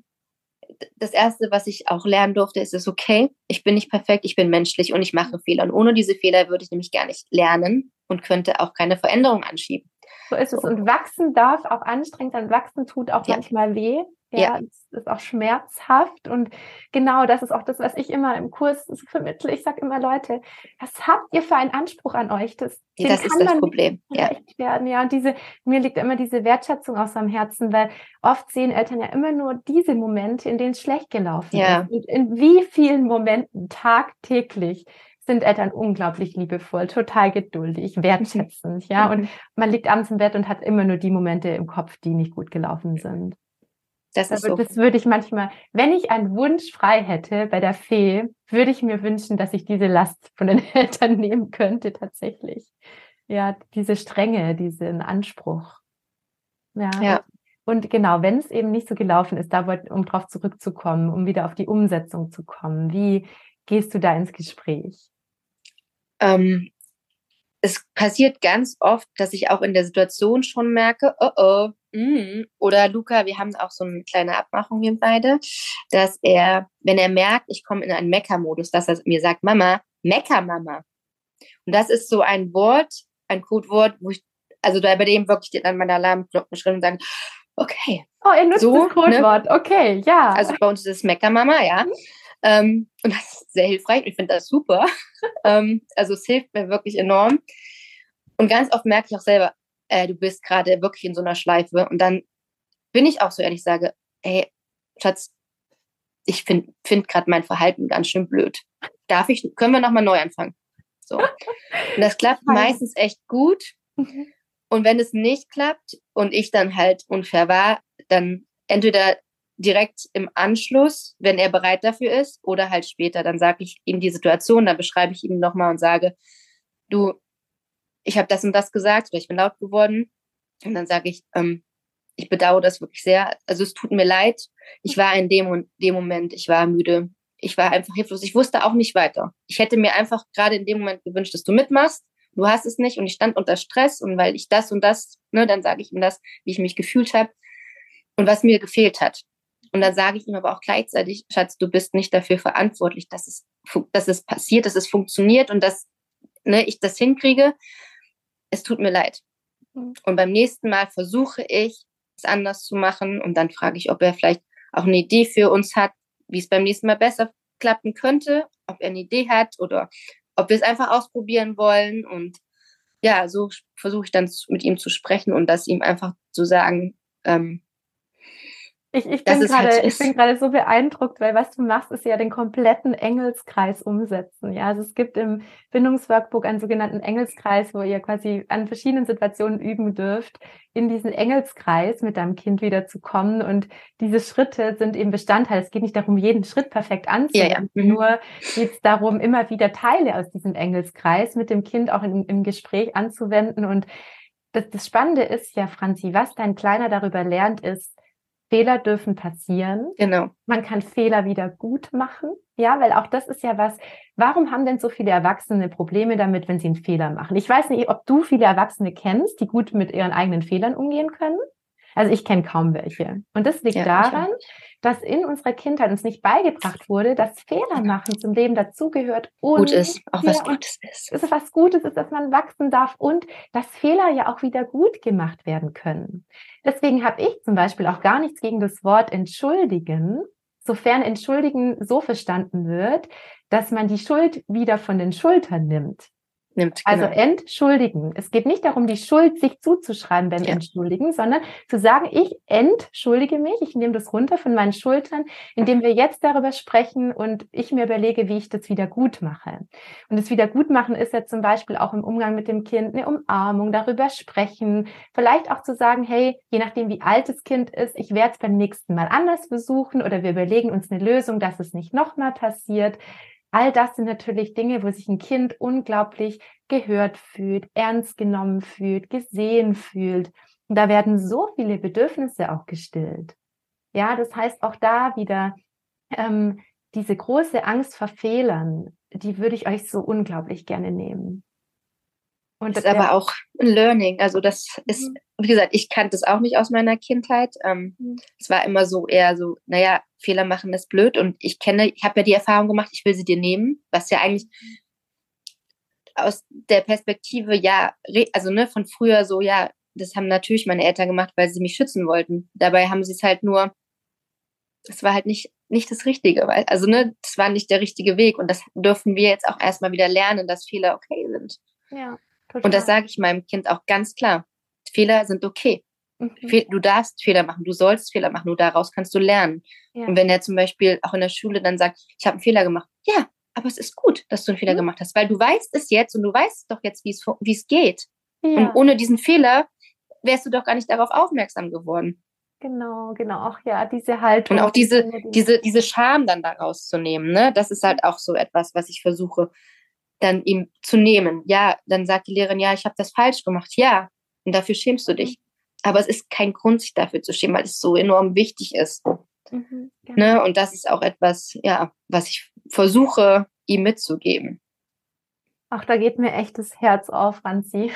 das erste, was ich auch lernen durfte, ist es okay. Ich bin nicht perfekt, ich bin menschlich und ich mache Fehler. Und ohne diese Fehler würde ich nämlich gar nicht lernen und könnte auch keine Veränderung anschieben. So ist es. Und wachsen darf auch anstrengend sein. Wachsen tut auch ja. manchmal weh. Ja, ja. es ist auch schmerzhaft. Und genau das ist auch das, was ich immer im Kurs vermittle. Ich sage immer, Leute, was habt ihr für einen Anspruch an euch? Das, das ist das Problem. Ja. werden. ja, und diese, mir liegt immer diese Wertschätzung aus am Herzen, weil oft sehen Eltern ja immer nur diese Momente, in denen es schlecht gelaufen ja. ist. Und in wie vielen Momenten tagtäglich sind Eltern unglaublich liebevoll, total geduldig, wertschätzend, ja. Und man liegt abends im Bett und hat immer nur die Momente im Kopf, die nicht gut gelaufen sind. Das, ist so. das würde ich manchmal, wenn ich einen Wunsch frei hätte bei der Fee, würde ich mir wünschen, dass ich diese Last von den Eltern nehmen könnte, tatsächlich. Ja, diese Strenge, diesen Anspruch. Ja. ja. Und genau, wenn es eben nicht so gelaufen ist, da um drauf zurückzukommen, um wieder auf die Umsetzung zu kommen, wie gehst du da ins Gespräch? Ähm, es passiert ganz oft, dass ich auch in der Situation schon merke, oh oh, mm. oder Luca, wir haben auch so eine kleine Abmachung, wir beide, dass er, wenn er merkt, ich komme in einen Mecker-Modus, dass er mir sagt, Mama, Mecker, Mama. Und das ist so ein Wort, ein Codewort, wo ich, also da bei dem wirklich dann meine Alarmglocken schrillen und sagen, okay. Oh, er nutzt so, das ne? Codewort, ne? okay, ja. Also bei uns ist es Mecker, Mama, ja. Mhm. Ähm, und das ist sehr hilfreich. Ich finde das super. ähm, also es hilft mir wirklich enorm. Und ganz oft merke ich auch selber, äh, du bist gerade wirklich in so einer Schleife. Und dann bin ich auch so ehrlich, sage, hey, Schatz, ich finde find gerade mein Verhalten ganz schön blöd. Darf ich, können wir nochmal neu anfangen? So. Und das klappt meistens echt gut. Mhm. Und wenn es nicht klappt und ich dann halt unfair war, dann entweder direkt im Anschluss, wenn er bereit dafür ist, oder halt später. Dann sage ich ihm die Situation, dann beschreibe ich ihm nochmal und sage, du, ich habe das und das gesagt oder ich bin laut geworden. Und dann sage ich, ähm, ich bedauere das wirklich sehr. Also es tut mir leid. Ich war in dem, dem Moment, ich war müde. Ich war einfach hilflos. Ich wusste auch nicht weiter. Ich hätte mir einfach gerade in dem Moment gewünscht, dass du mitmachst. Du hast es nicht und ich stand unter Stress und weil ich das und das, ne, dann sage ich ihm das, wie ich mich gefühlt habe und was mir gefehlt hat. Und dann sage ich ihm aber auch gleichzeitig, Schatz, du bist nicht dafür verantwortlich, dass es, dass es passiert, dass es funktioniert und dass ne, ich das hinkriege. Es tut mir leid. Mhm. Und beim nächsten Mal versuche ich, es anders zu machen. Und dann frage ich, ob er vielleicht auch eine Idee für uns hat, wie es beim nächsten Mal besser klappen könnte, ob er eine Idee hat oder ob wir es einfach ausprobieren wollen. Und ja, so versuche ich dann mit ihm zu sprechen und das ihm einfach zu sagen, ähm, ich, ich, bin gerade, halt gerade so beeindruckt, weil was du machst, ist ja den kompletten Engelskreis umsetzen. Ja, also es gibt im Bindungsworkbook einen sogenannten Engelskreis, wo ihr quasi an verschiedenen Situationen üben dürft, in diesen Engelskreis mit deinem Kind wieder zu kommen. Und diese Schritte sind eben Bestandteil. Es geht nicht darum, jeden Schritt perfekt anzuwenden. Ja, ja. Mhm. Nur geht es darum, immer wieder Teile aus diesem Engelskreis mit dem Kind auch in, im Gespräch anzuwenden. Und das, das Spannende ist ja, Franzi, was dein Kleiner darüber lernt, ist, Fehler dürfen passieren. Genau. Man kann Fehler wieder gut machen. Ja, weil auch das ist ja was. Warum haben denn so viele Erwachsene Probleme damit, wenn sie einen Fehler machen? Ich weiß nicht, ob du viele Erwachsene kennst, die gut mit ihren eigenen Fehlern umgehen können. Also ich kenne kaum welche. Und das liegt ja, daran, dass in unserer Kindheit uns nicht beigebracht wurde, dass Fehler machen zum Leben dazugehört und gut ist, auch was Gutes ist. Es ist was Gutes ist, dass man wachsen darf und dass Fehler ja auch wieder gut gemacht werden können. Deswegen habe ich zum Beispiel auch gar nichts gegen das Wort entschuldigen, sofern entschuldigen so verstanden wird, dass man die Schuld wieder von den Schultern nimmt nimmt. Also genau. Also entschuldigen. Es geht nicht darum, die Schuld sich zuzuschreiben beim ja. Entschuldigen, sondern zu sagen, ich entschuldige mich, ich nehme das runter von meinen Schultern, indem wir jetzt darüber sprechen und ich mir überlege, wie ich das wieder gut mache. Und das wieder gut machen ist ja zum Beispiel auch im Umgang mit dem Kind eine Umarmung, darüber sprechen, vielleicht auch zu sagen, hey, je nachdem, wie alt das Kind ist, ich werde es beim nächsten Mal anders versuchen oder wir überlegen uns eine Lösung, dass es nicht nochmal passiert. All das sind natürlich Dinge, wo sich ein Kind unglaublich gehört fühlt, ernst genommen fühlt, gesehen fühlt. Und da werden so viele Bedürfnisse auch gestillt. Ja, das heißt auch da wieder ähm, diese große Angst vor Fehlern, die würde ich euch so unglaublich gerne nehmen. Und das ist aber auch ein Learning. Also das ist, mhm. wie gesagt, ich kannte es auch nicht aus meiner Kindheit. Ähm, mhm. Es war immer so eher so, naja, Fehler machen ist blöd. Und ich kenne, ich habe ja die Erfahrung gemacht, ich will sie dir nehmen, was ja eigentlich aus der Perspektive, ja, also ne, von früher so, ja, das haben natürlich meine Eltern gemacht, weil sie mich schützen wollten. Dabei haben sie es halt nur, es war halt nicht, nicht das Richtige, weil, also ne, das war nicht der richtige Weg. Und das dürfen wir jetzt auch erstmal wieder lernen, dass Fehler okay sind. Ja. Total. Und das sage ich meinem Kind auch ganz klar. Fehler sind okay. Mhm. Du darfst Fehler machen, du sollst Fehler machen, nur daraus kannst du lernen. Ja. Und wenn er zum Beispiel auch in der Schule dann sagt, ich habe einen Fehler gemacht, ja, aber es ist gut, dass du einen Fehler mhm. gemacht hast, weil du weißt es jetzt und du weißt doch jetzt, wie es geht. Ja. Und ohne diesen Fehler wärst du doch gar nicht darauf aufmerksam geworden. Genau, genau, auch ja, diese Haltung. Und auch diese, diese, diese Scham dann daraus zu nehmen, ne? Das ist halt auch so etwas, was ich versuche, dann ihm zu nehmen. Ja, dann sagt die Lehrerin, ja, ich habe das falsch gemacht. Ja, und dafür schämst du dich. Mhm. Aber es ist kein Grund, sich dafür zu schämen, weil es so enorm wichtig ist. Mhm, ne? Und das ist auch etwas, ja, was ich versuche, ihm mitzugeben. Ach, da geht mir echt das Herz auf, Franzi.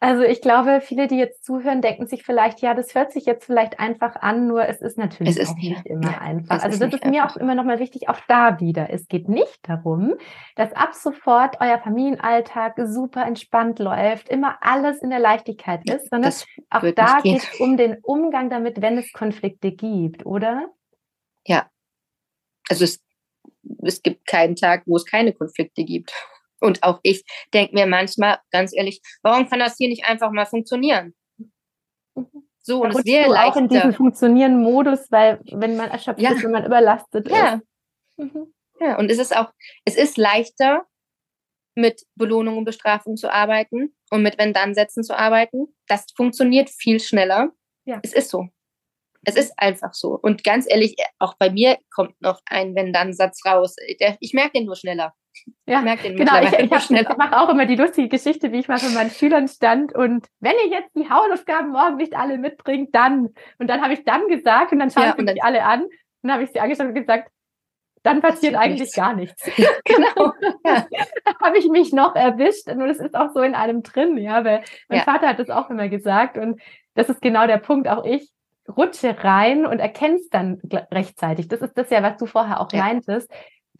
Also ich glaube, viele, die jetzt zuhören, denken sich vielleicht, ja, das hört sich jetzt vielleicht einfach an, nur es ist natürlich es ist nicht, nicht immer ja, einfach. Also das ist mir auch immer nochmal wichtig, auch da wieder. Es geht nicht darum, dass ab sofort euer Familienalltag super entspannt läuft, immer alles in der Leichtigkeit ist, sondern auch da geht es um den Umgang damit, wenn es Konflikte gibt, oder? Ja. Also es, es gibt keinen Tag, wo es keine Konflikte gibt. Und auch ich denke mir manchmal, ganz ehrlich, warum kann das hier nicht einfach mal funktionieren? So, und es wäre leichter. auch in diesem Funktionieren-Modus, weil wenn man erschöpft ja. ist, wenn man überlastet ja. ist. Mhm. Ja, und es ist auch, es ist leichter, mit Belohnung und Bestrafung zu arbeiten und mit Wenn-Dann-Sätzen zu arbeiten. Das funktioniert viel schneller. Ja. Es ist so. Es ist einfach so. Und ganz ehrlich, auch bei mir kommt noch ein Wenn-Dann-Satz raus. Ich merke den nur schneller. Ja, genau. Ich, ich, ich mache auch immer die lustige Geschichte, wie ich mal von meinen Schülern stand und wenn ihr jetzt die Hausaufgaben morgen nicht alle mitbringt, dann. Und dann habe ich dann gesagt und dann schauen ja, sie mich alle an und dann habe ich sie angeschaut und gesagt, dann passiert eigentlich nichts. gar nichts. genau. Ja. da habe ich mich noch erwischt. Nur das ist auch so in einem drin, ja, weil mein ja. Vater hat das auch immer gesagt und das ist genau der Punkt. Auch ich rutsche rein und erkenne es dann rechtzeitig. Das ist das ja, was du vorher auch ja. meintest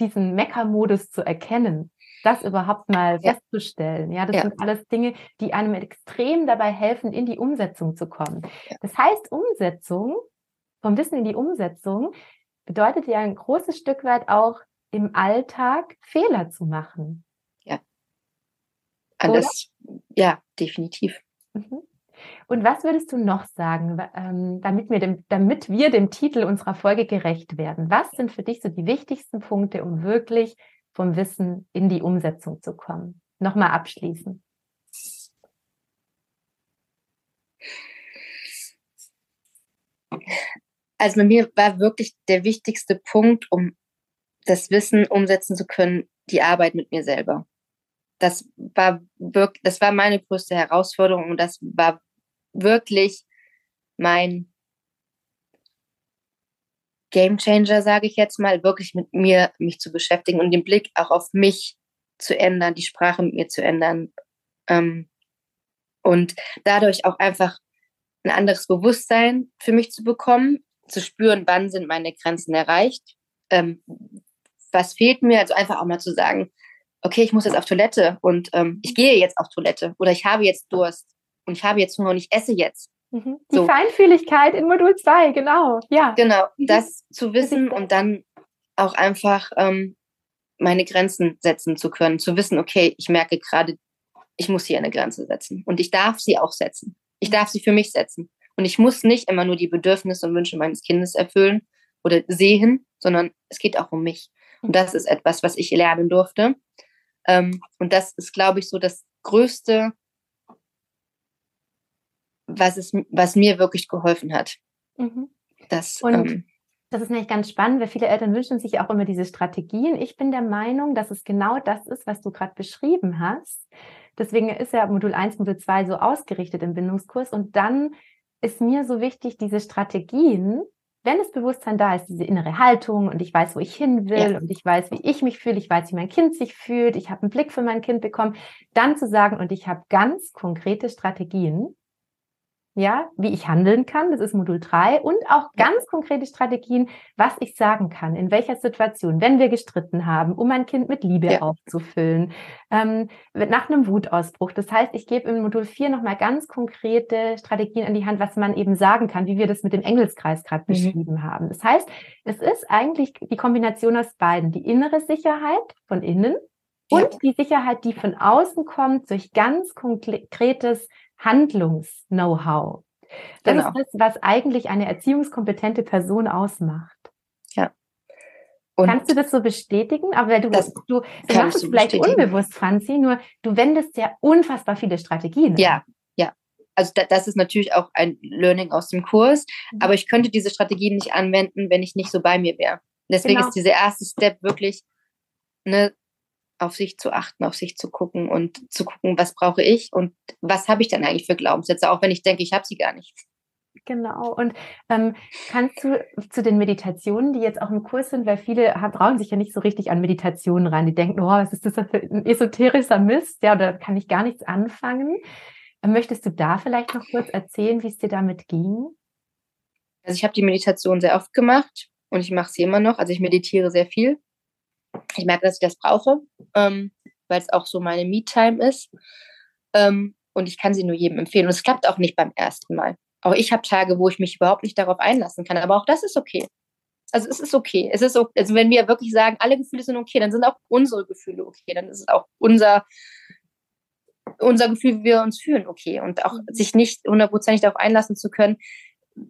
diesen Mecker-Modus zu erkennen, das überhaupt mal ja. festzustellen. Ja, das ja. sind alles Dinge, die einem extrem dabei helfen, in die Umsetzung zu kommen. Ja. Das heißt, Umsetzung, vom Wissen in die Umsetzung, bedeutet ja ein großes Stück weit auch im Alltag Fehler zu machen. Ja. Alles, ja, definitiv. Mhm. Und was würdest du noch sagen, ähm, damit wir, dem, damit wir dem Titel unserer Folge gerecht werden? Was sind für dich so die wichtigsten Punkte, um wirklich vom Wissen in die Umsetzung zu kommen? Nochmal abschließen. Also bei mir war wirklich der wichtigste Punkt, um das Wissen umsetzen zu können, die Arbeit mit mir selber. Das war wirklich, das war meine größte Herausforderung und das war wirklich mein Game Changer, sage ich jetzt mal, wirklich mit mir mich zu beschäftigen und den Blick auch auf mich zu ändern, die Sprache mit mir zu ändern ähm, und dadurch auch einfach ein anderes Bewusstsein für mich zu bekommen, zu spüren, wann sind meine Grenzen erreicht, ähm, was fehlt mir, also einfach auch mal zu sagen, okay, ich muss jetzt auf Toilette und ähm, ich gehe jetzt auf Toilette oder ich habe jetzt Durst und ich habe jetzt Hunger und ich esse jetzt. Mhm. Die so. Feinfühligkeit in Modul 2, genau. Ja. Genau, mhm. das zu wissen und dann auch einfach ähm, meine Grenzen setzen zu können, zu wissen, okay, ich merke gerade, ich muss hier eine Grenze setzen und ich darf sie auch setzen. Ich darf sie für mich setzen. Und ich muss nicht immer nur die Bedürfnisse und Wünsche meines Kindes erfüllen oder sehen, sondern es geht auch um mich. Und das ist etwas, was ich lernen durfte. Ähm, und das ist, glaube ich, so das größte was, es, was mir wirklich geholfen hat. Mhm. Das, und ähm, das ist nämlich ganz spannend, weil viele Eltern wünschen sich auch immer diese Strategien. Ich bin der Meinung, dass es genau das ist, was du gerade beschrieben hast. Deswegen ist ja Modul 1, Modul 2 so ausgerichtet im Bindungskurs. Und dann ist mir so wichtig, diese Strategien, wenn das Bewusstsein da ist, diese innere Haltung und ich weiß, wo ich hin will ja. und ich weiß, wie ich mich fühle, ich weiß, wie mein Kind sich fühlt, ich habe einen Blick für mein Kind bekommen, dann zu sagen, und ich habe ganz konkrete Strategien, ja, wie ich handeln kann, das ist Modul 3 und auch ganz konkrete Strategien, was ich sagen kann, in welcher Situation, wenn wir gestritten haben, um mein Kind mit Liebe ja. aufzufüllen, ähm, nach einem Wutausbruch. Das heißt, ich gebe im Modul 4 nochmal ganz konkrete Strategien an die Hand, was man eben sagen kann, wie wir das mit dem Engelskreis gerade mhm. beschrieben haben. Das heißt, es ist eigentlich die Kombination aus beiden, die innere Sicherheit von innen und die Sicherheit, die von außen kommt, durch ganz konkretes Handlungs-Know-how. Das genau. ist das, was eigentlich eine erziehungskompetente Person ausmacht. Ja. Und Kannst du das so bestätigen? Aber du, das du, du machst es vielleicht unbewusst, Franzi, nur du wendest ja unfassbar viele Strategien. Ja, ja. Also da, das ist natürlich auch ein Learning aus dem Kurs, mhm. aber ich könnte diese Strategien nicht anwenden, wenn ich nicht so bei mir wäre. Deswegen genau. ist dieser erste Step wirklich, ne, auf sich zu achten, auf sich zu gucken und zu gucken, was brauche ich und was habe ich dann eigentlich für Glaubenssätze, auch wenn ich denke, ich habe sie gar nicht. Genau. Und ähm, kannst du zu den Meditationen, die jetzt auch im Kurs sind, weil viele trauen sich ja nicht so richtig an Meditationen rein. Die denken, oh, was ist das für ein esoterischer Mist? Ja, oder kann ich gar nichts anfangen? Möchtest du da vielleicht noch kurz erzählen, wie es dir damit ging? Also ich habe die Meditation sehr oft gemacht und ich mache sie immer noch. Also ich meditiere sehr viel ich merke, dass ich das brauche, ähm, weil es auch so meine Me-Time ist. Ähm, und ich kann sie nur jedem empfehlen. Und es klappt auch nicht beim ersten Mal. Auch ich habe Tage, wo ich mich überhaupt nicht darauf einlassen kann. Aber auch das ist okay. Also es ist okay. Es ist okay. Also wenn wir wirklich sagen, alle Gefühle sind okay, dann sind auch unsere Gefühle okay. Dann ist es auch unser, unser Gefühl, wie wir uns fühlen, okay. Und auch mhm. sich nicht hundertprozentig darauf einlassen zu können,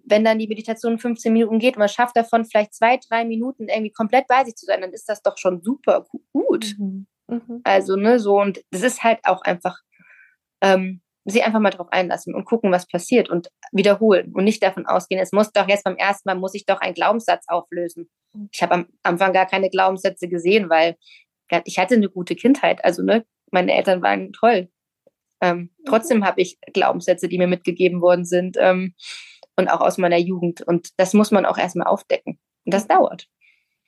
wenn dann die Meditation 15 Minuten geht und man schafft davon vielleicht zwei, drei Minuten irgendwie komplett bei sich zu sein, dann ist das doch schon super gut. Mhm. Mhm. Also, ne, so, und das ist halt auch einfach, ähm, sich einfach mal drauf einlassen und gucken, was passiert und wiederholen und nicht davon ausgehen, es muss doch jetzt beim ersten Mal, muss ich doch einen Glaubenssatz auflösen. Mhm. Ich habe am Anfang gar keine Glaubenssätze gesehen, weil ich hatte eine gute Kindheit. Also, ne, meine Eltern waren toll. Ähm, mhm. trotzdem habe ich Glaubenssätze, die mir mitgegeben worden sind. Ähm, und auch aus meiner Jugend. Und das muss man auch erstmal aufdecken. Und das dauert.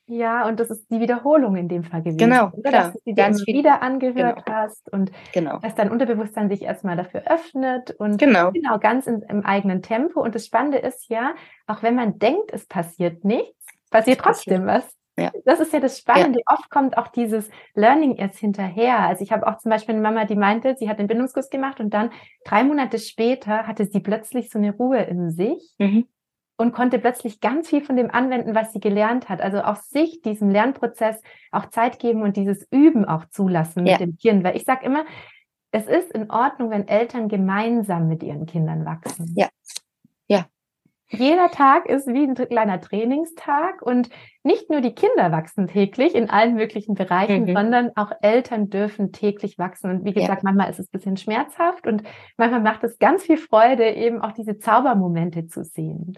Ja, und das ist die Wiederholung in dem Fall gewesen. Genau, oder? Dass du die ganz viel wieder angehört genau. hast und genau. dass dein Unterbewusstsein sich erstmal dafür öffnet und genau, genau ganz in, im eigenen Tempo. Und das Spannende ist ja, auch wenn man denkt, es passiert nichts, passiert trotzdem was. Ja. Das ist ja das Spannende. Ja. Oft kommt auch dieses Learning erst hinterher. Also ich habe auch zum Beispiel eine Mama, die meinte, sie hat den Bindungskurs gemacht und dann drei Monate später hatte sie plötzlich so eine Ruhe in sich mhm. und konnte plötzlich ganz viel von dem anwenden, was sie gelernt hat. Also auch sich diesem Lernprozess auch Zeit geben und dieses Üben auch zulassen ja. mit dem Kind. Weil ich sage immer, es ist in Ordnung, wenn Eltern gemeinsam mit ihren Kindern wachsen. Ja. Ja, jeder Tag ist wie ein kleiner Trainingstag und nicht nur die Kinder wachsen täglich in allen möglichen Bereichen, mhm. sondern auch Eltern dürfen täglich wachsen. Und wie gesagt, ja. manchmal ist es ein bisschen schmerzhaft und manchmal macht es ganz viel Freude, eben auch diese Zaubermomente zu sehen.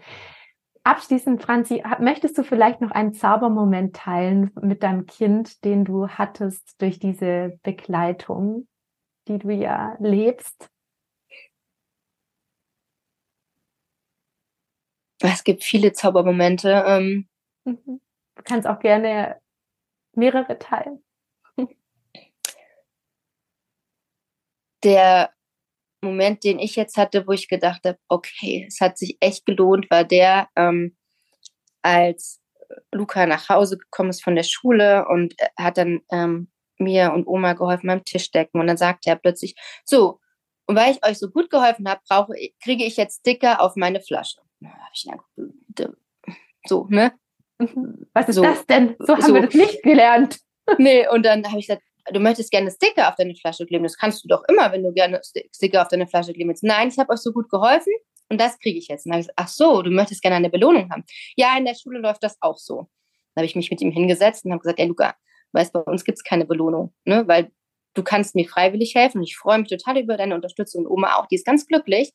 Abschließend, Franzi, möchtest du vielleicht noch einen Zaubermoment teilen mit deinem Kind, den du hattest durch diese Begleitung, die du ja lebst? Es gibt viele Zaubermomente. Ähm, mhm. Du kannst auch gerne mehrere teilen. Der Moment, den ich jetzt hatte, wo ich gedacht habe, okay, es hat sich echt gelohnt, war der, ähm, als Luca nach Hause gekommen ist von der Schule und hat dann ähm, mir und Oma geholfen beim Tischdecken. Und dann sagte er plötzlich, so, und weil ich euch so gut geholfen habe, brauche, kriege ich jetzt Sticker auf meine Flasche so, ne? Mhm. Was ist so, das denn? So haben so. wir das nicht gelernt. Nee, und dann habe ich gesagt, du möchtest gerne Sticker auf deine Flasche kleben. Das kannst du doch immer, wenn du gerne Sticker auf deine Flasche kleben willst. Nein, ich habe euch so gut geholfen und das kriege ich jetzt. Und dann habe ich gesagt, ach so, du möchtest gerne eine Belohnung haben. Ja, in der Schule läuft das auch so. Dann habe ich mich mit ihm hingesetzt und habe gesagt, ey Luca, weißt bei uns gibt es keine Belohnung, ne? weil du kannst mir freiwillig helfen. Ich freue mich total über deine Unterstützung. Und Oma auch, die ist ganz glücklich.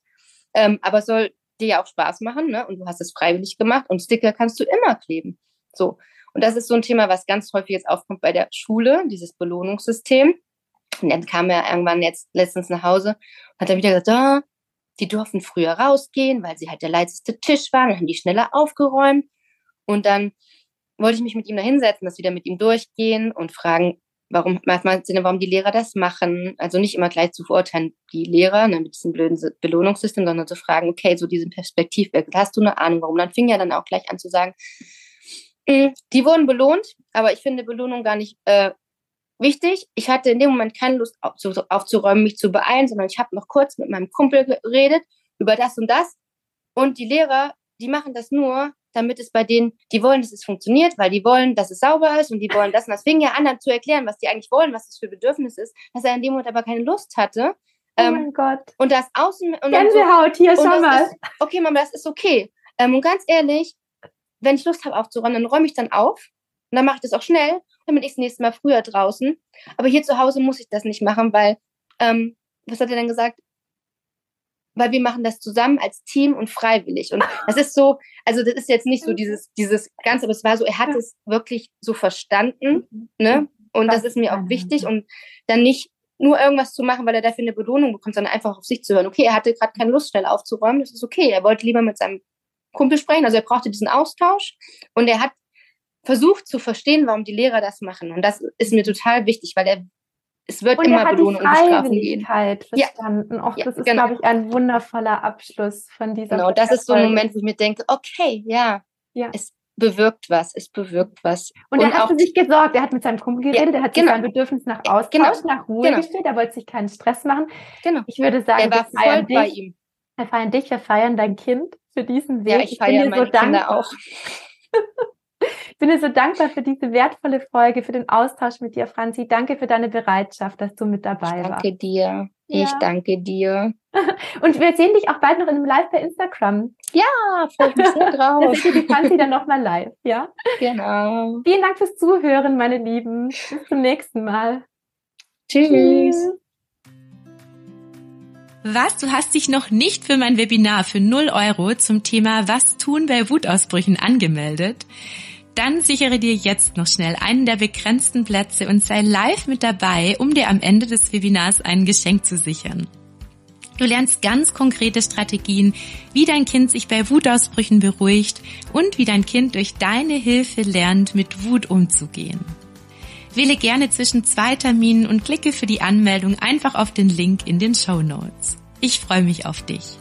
Ähm, aber soll dir ja auch Spaß machen, ne? Und du hast es freiwillig gemacht und Sticker kannst du immer kleben. So. Und das ist so ein Thema, was ganz häufig jetzt aufkommt bei der Schule, dieses Belohnungssystem. Und dann kam er irgendwann jetzt letztens nach Hause und hat dann wieder gesagt, oh, die durften früher rausgehen, weil sie halt der leiseste Tisch waren, dann haben die schneller aufgeräumt. Und dann wollte ich mich mit ihm da hinsetzen, das wieder mit ihm durchgehen und fragen, warum, warum die Lehrer das machen. Also nicht immer gleich zu verurteilen, die Lehrer ne, mit diesem blöden Belohnungssystem, sondern zu fragen, okay, so diesen Perspektivwechsel, hast du eine Ahnung, warum? Dann fing ja dann auch gleich an zu sagen, hm, die wurden belohnt, aber ich finde Belohnung gar nicht äh, wichtig. Ich hatte in dem Moment keine Lust aufzuräumen, mich zu beeilen, sondern ich habe noch kurz mit meinem Kumpel geredet über das und das. Und die Lehrer, die machen das nur, damit es bei denen, die wollen, dass es funktioniert, weil die wollen, dass es sauber ist und die wollen das. Und das fing ja an, dann zu erklären, was die eigentlich wollen, was das für Bedürfnis ist, dass er in dem Moment aber keine Lust hatte. Oh ähm, mein Gott. Und das Außen. Und Gänsehaut, so, hier, schau mal. Ist, okay, Mama, das ist okay. Ähm, und ganz ehrlich, wenn ich Lust habe aufzuräumen, dann räume ich dann auf. Und dann mache ich das auch schnell. Dann bin ich das nächste Mal früher draußen. Aber hier zu Hause muss ich das nicht machen, weil, ähm, was hat er denn gesagt? Weil wir machen das zusammen als Team und freiwillig. Und das ist so, also das ist jetzt nicht so dieses, dieses Ganze, aber es war so, er hat es wirklich so verstanden, mhm. ne? Und das ist mir auch wichtig und dann nicht nur irgendwas zu machen, weil er dafür eine Belohnung bekommt, sondern einfach auf sich zu hören. Okay, er hatte gerade keine Lust, schnell aufzuräumen, das ist okay. Er wollte lieber mit seinem Kumpel sprechen, also er brauchte diesen Austausch und er hat versucht zu verstehen, warum die Lehrer das machen. Und das ist mir total wichtig, weil er es wird und immer er hat Belohnung die und Bestrafung gehen. verstanden. Ja. Och, das ist, genau. glaube ich, ein wundervoller Abschluss von dieser Genau, das ist so ein Moment, wo ich mir denke, okay, ja, ja. es bewirkt was, es bewirkt was. Und, und er hat für sich gesorgt, er hat mit seinem Kumpel geredet, ja, er hat genau. sein Bedürfnis nach Austausch, genau. nach Ruhe genau. gestellt, er wollte sich keinen Stress machen. Genau. Ich würde sagen, er war voll dich, bei ihm. Wir feiern dich, wir feiern dein Kind für diesen Weg. Ja, ich, ich feiere meine so Kinder auch. Ich bin dir so dankbar für diese wertvolle Folge, für den Austausch mit dir, Franzi. Danke für deine Bereitschaft, dass du mit dabei warst. Danke dir. Ja. Ich danke dir. Und wir sehen dich auch bald noch in einem Live bei Instagram. Ja, freue mich sehr drauf. da seht ihr die Franzi dann nochmal live, ja? Genau. Vielen Dank fürs Zuhören, meine Lieben. Bis zum nächsten Mal. Tschüss. Tschüss. Was? Du hast dich noch nicht für mein Webinar für 0 Euro zum Thema Was tun bei Wutausbrüchen angemeldet? Dann sichere dir jetzt noch schnell einen der begrenzten Plätze und sei live mit dabei, um dir am Ende des Webinars ein Geschenk zu sichern. Du lernst ganz konkrete Strategien, wie dein Kind sich bei Wutausbrüchen beruhigt und wie dein Kind durch deine Hilfe lernt, mit Wut umzugehen. Wähle gerne zwischen zwei Terminen und klicke für die Anmeldung einfach auf den Link in den Show Notes. Ich freue mich auf dich.